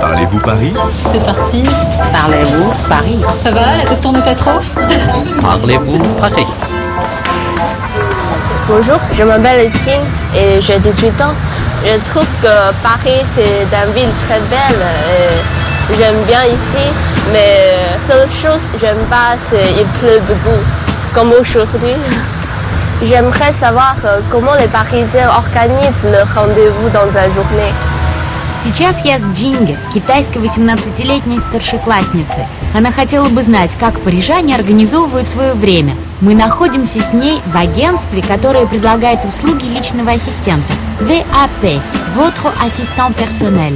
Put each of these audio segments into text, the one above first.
Parlez-vous Paris? C'est parti. Parlez-vous Paris? Ça va, la tête tourne pas trop? Parlez-vous Paris? Bonjour, je m'appelle Etienne et j'ai 18 ans. Je trouve que Paris c'est une ville très belle. et J'aime bien ici, mais seule chose que j'aime pas c'est il pleut beaucoup, comme aujourd'hui. J'aimerais savoir euh, comment les Parisiens organisent le rendez-vous dans la journée. Сейчас я с Джинге, китайской 18-летней старшеклассницей. Она хотела бы знать, как парижане организовывают свое время. Мы находимся с ней в агентстве, которое предлагает услуги личного ассистента. VAP, votre assistant personnel.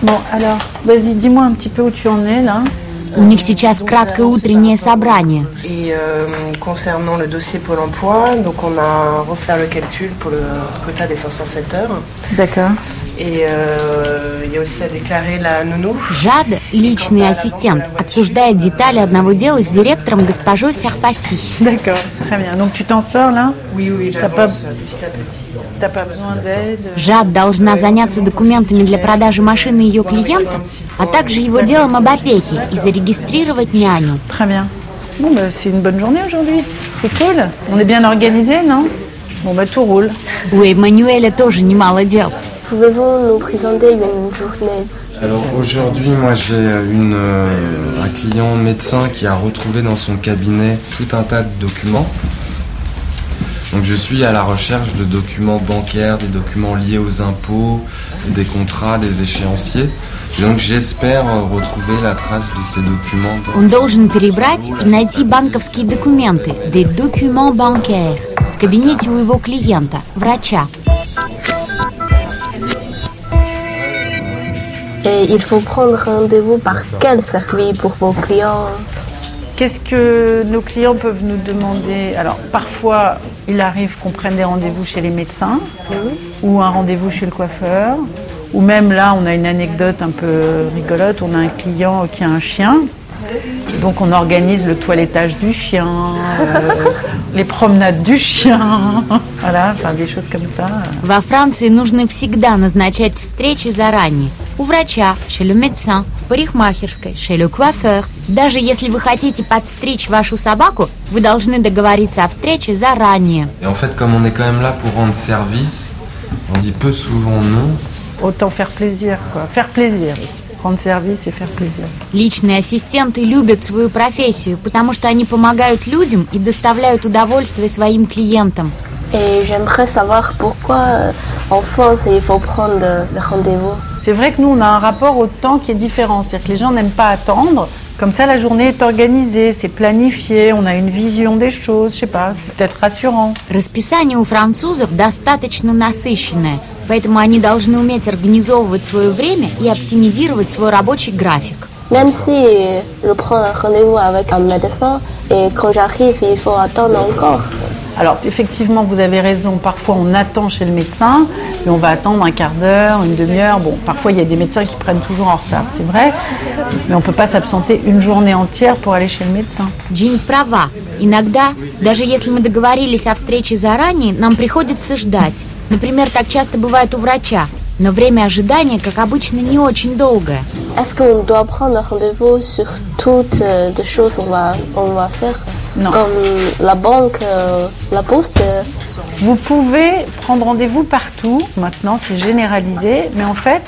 Bon, alors, vas-y, dis-moi un petit peu où tu en es là. У них сейчас краткое утреннее собрание. D'accord. Et euh, il y a aussi à déclarer la nounou. Жад, личный ассистент, обсуждает детали одного дела с директором госпожой Серфати. D'accord, très bien. Donc tu t'en sors là Oui, oui, T'as pas- j'avance petit à petit. T'as pas besoin d'aide Жад должна заняться документами для продажи машины ее клиента, а также его делом об опеке и зарегистрировать няню. Très bien. Bon, bah, c'est une bonne journée aujourd'hui. C'est cool. On est bien organisé, non Bon, bah tout roule. У Эммануэля тоже немало дел. Pouvez-vous nous présenter une journée Alors aujourd'hui, moi j'ai une, euh, un client médecin qui a retrouvé dans son cabinet tout un tas de documents. Donc je suis à la recherche de documents bancaires, des documents liés aux impôts, des contrats, des échéanciers. Et donc j'espère euh, retrouver la trace de ces documents. dans- Он должен перебрать и найти банковские документы, des documents bancaires, в кабинете у его клиента, врача. Et il faut prendre rendez-vous par quel service pour vos clients Qu'est-ce que nos clients peuvent nous demander? Alors, parfois, il arrive qu'on prenne des rendez-vous chez les médecins ou un rendez-vous chez le coiffeur. Ou même là, on a une anecdote un peu rigolote. On a un client qui a un chien. Donc, on organise le toilettage du chien, euh, les promenades du chien. Voilà, enfin des choses comme ça. Во Франции нужно всегда назначать встречи заранее. У врача, chez le médecin, в парикмахерской, chez le coiffeur. Даже если вы хотите подстричь вашу собаку, вы должны договориться о встрече заранее. Et en fait, comme on est quand même là pour rendre service, on dit peu souvent non. Autant faire plaisir, quoi. Faire plaisir. aussi. Rendre service et faire plaisir. Личные ассистенты любят свою профессию, потому что они помогают людям и доставляют удовольствие своим клиентам. Et j'aimerais savoir pourquoi euh, en France il faut prendre euh, le rendez-vous. C'est vrai que nous, on a un rapport au temps qui est différent. C'est-à-dire que les gens n'aiment pas attendre. Comme ça, la journée est organisée, c'est planifié, on a une vision des choses, je sais pas, c'est peut-être rassurant. Raspисание у французов достаточно насыщенное, поэтому они должны уметь организовывать свое время и оптимизировать свой рабочий график. Même si euh, je prends un rendez-vous avec un médecin et quand j'arrive il faut attendre encore. Alors, effectivement, vous avez raison, parfois on attend chez le médecin, mais on va attendre un quart d'heure, une demi-heure. Bon, parfois il y a des médecins qui prennent toujours en retard, c'est vrai, mais on ne peut pas s'absenter une journée entière pour aller chez le médecin. Джин права. Иногда, даже если мы договорились о встрече заранее, нам приходится ждать. Например, так часто бывает у врача. Но время ожидания, как обычно, не очень долгое. Est-ce qu'on doit prendre un rendez-vous sur toutes euh, les choses qu'on va, on va faire Non. Comme la banque, euh, la poste euh, Vous pouvez prendre rendez-vous partout, maintenant c'est généralisé, mais en fait,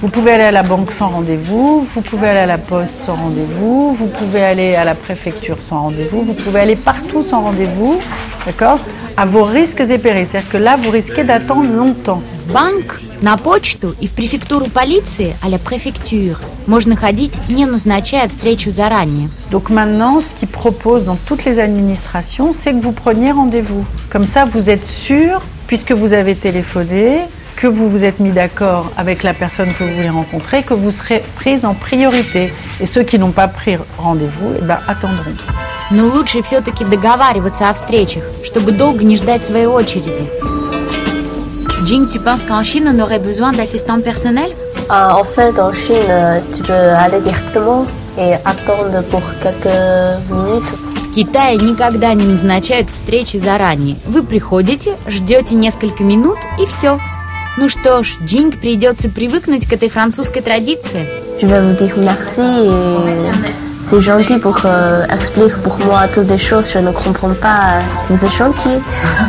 vous pouvez aller à la banque sans rendez-vous, vous pouvez aller à la poste sans rendez-vous, vous pouvez aller à la préfecture sans rendez-vous, vous pouvez aller partout sans rendez-vous, d'accord À vos risques et périls. C'est-à-dire que là, vous risquez d'attendre longtemps. В банк, на почту и в префектуру полиции, а préfecture, можно ходить, не назначая встречу заранее. Donc maintenant, ce qu'ils proposent dans toutes les administrations, c'est que vous preniez rendez-vous. Comme ça, vous êtes sûr, puisque vous avez téléphoné, que vous vous êtes mis d'accord avec la personne que vous voulez rencontrer, que vous serez prise en priorité. Et ceux qui n'ont pas pris rendez-vous, eh ben, attendront. Но лучше все-таки договариваться о встречах, чтобы долго не ждать своей очереди. Джин, tu penses qu'en Chine, on aurait besoin d'assistants personnels Ah, en fait, en Chine, euh, tu peux aller directement et attendre pour quelques minutes. В Китае никогда не назначают встречи заранее. Вы приходите, ждете несколько минут и все. Ну что ж, Джинг придется привыкнуть к этой французской традиции. Je vais vous dire merci et c'est gentil pour euh, expliquer pour moi toutes les choses. Je ne comprends pas. Vous êtes gentil.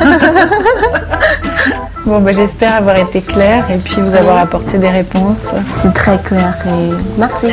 Bon, bah, j'espère avoir été claire et puis vous avoir apporté des réponses. C'est très clair et merci.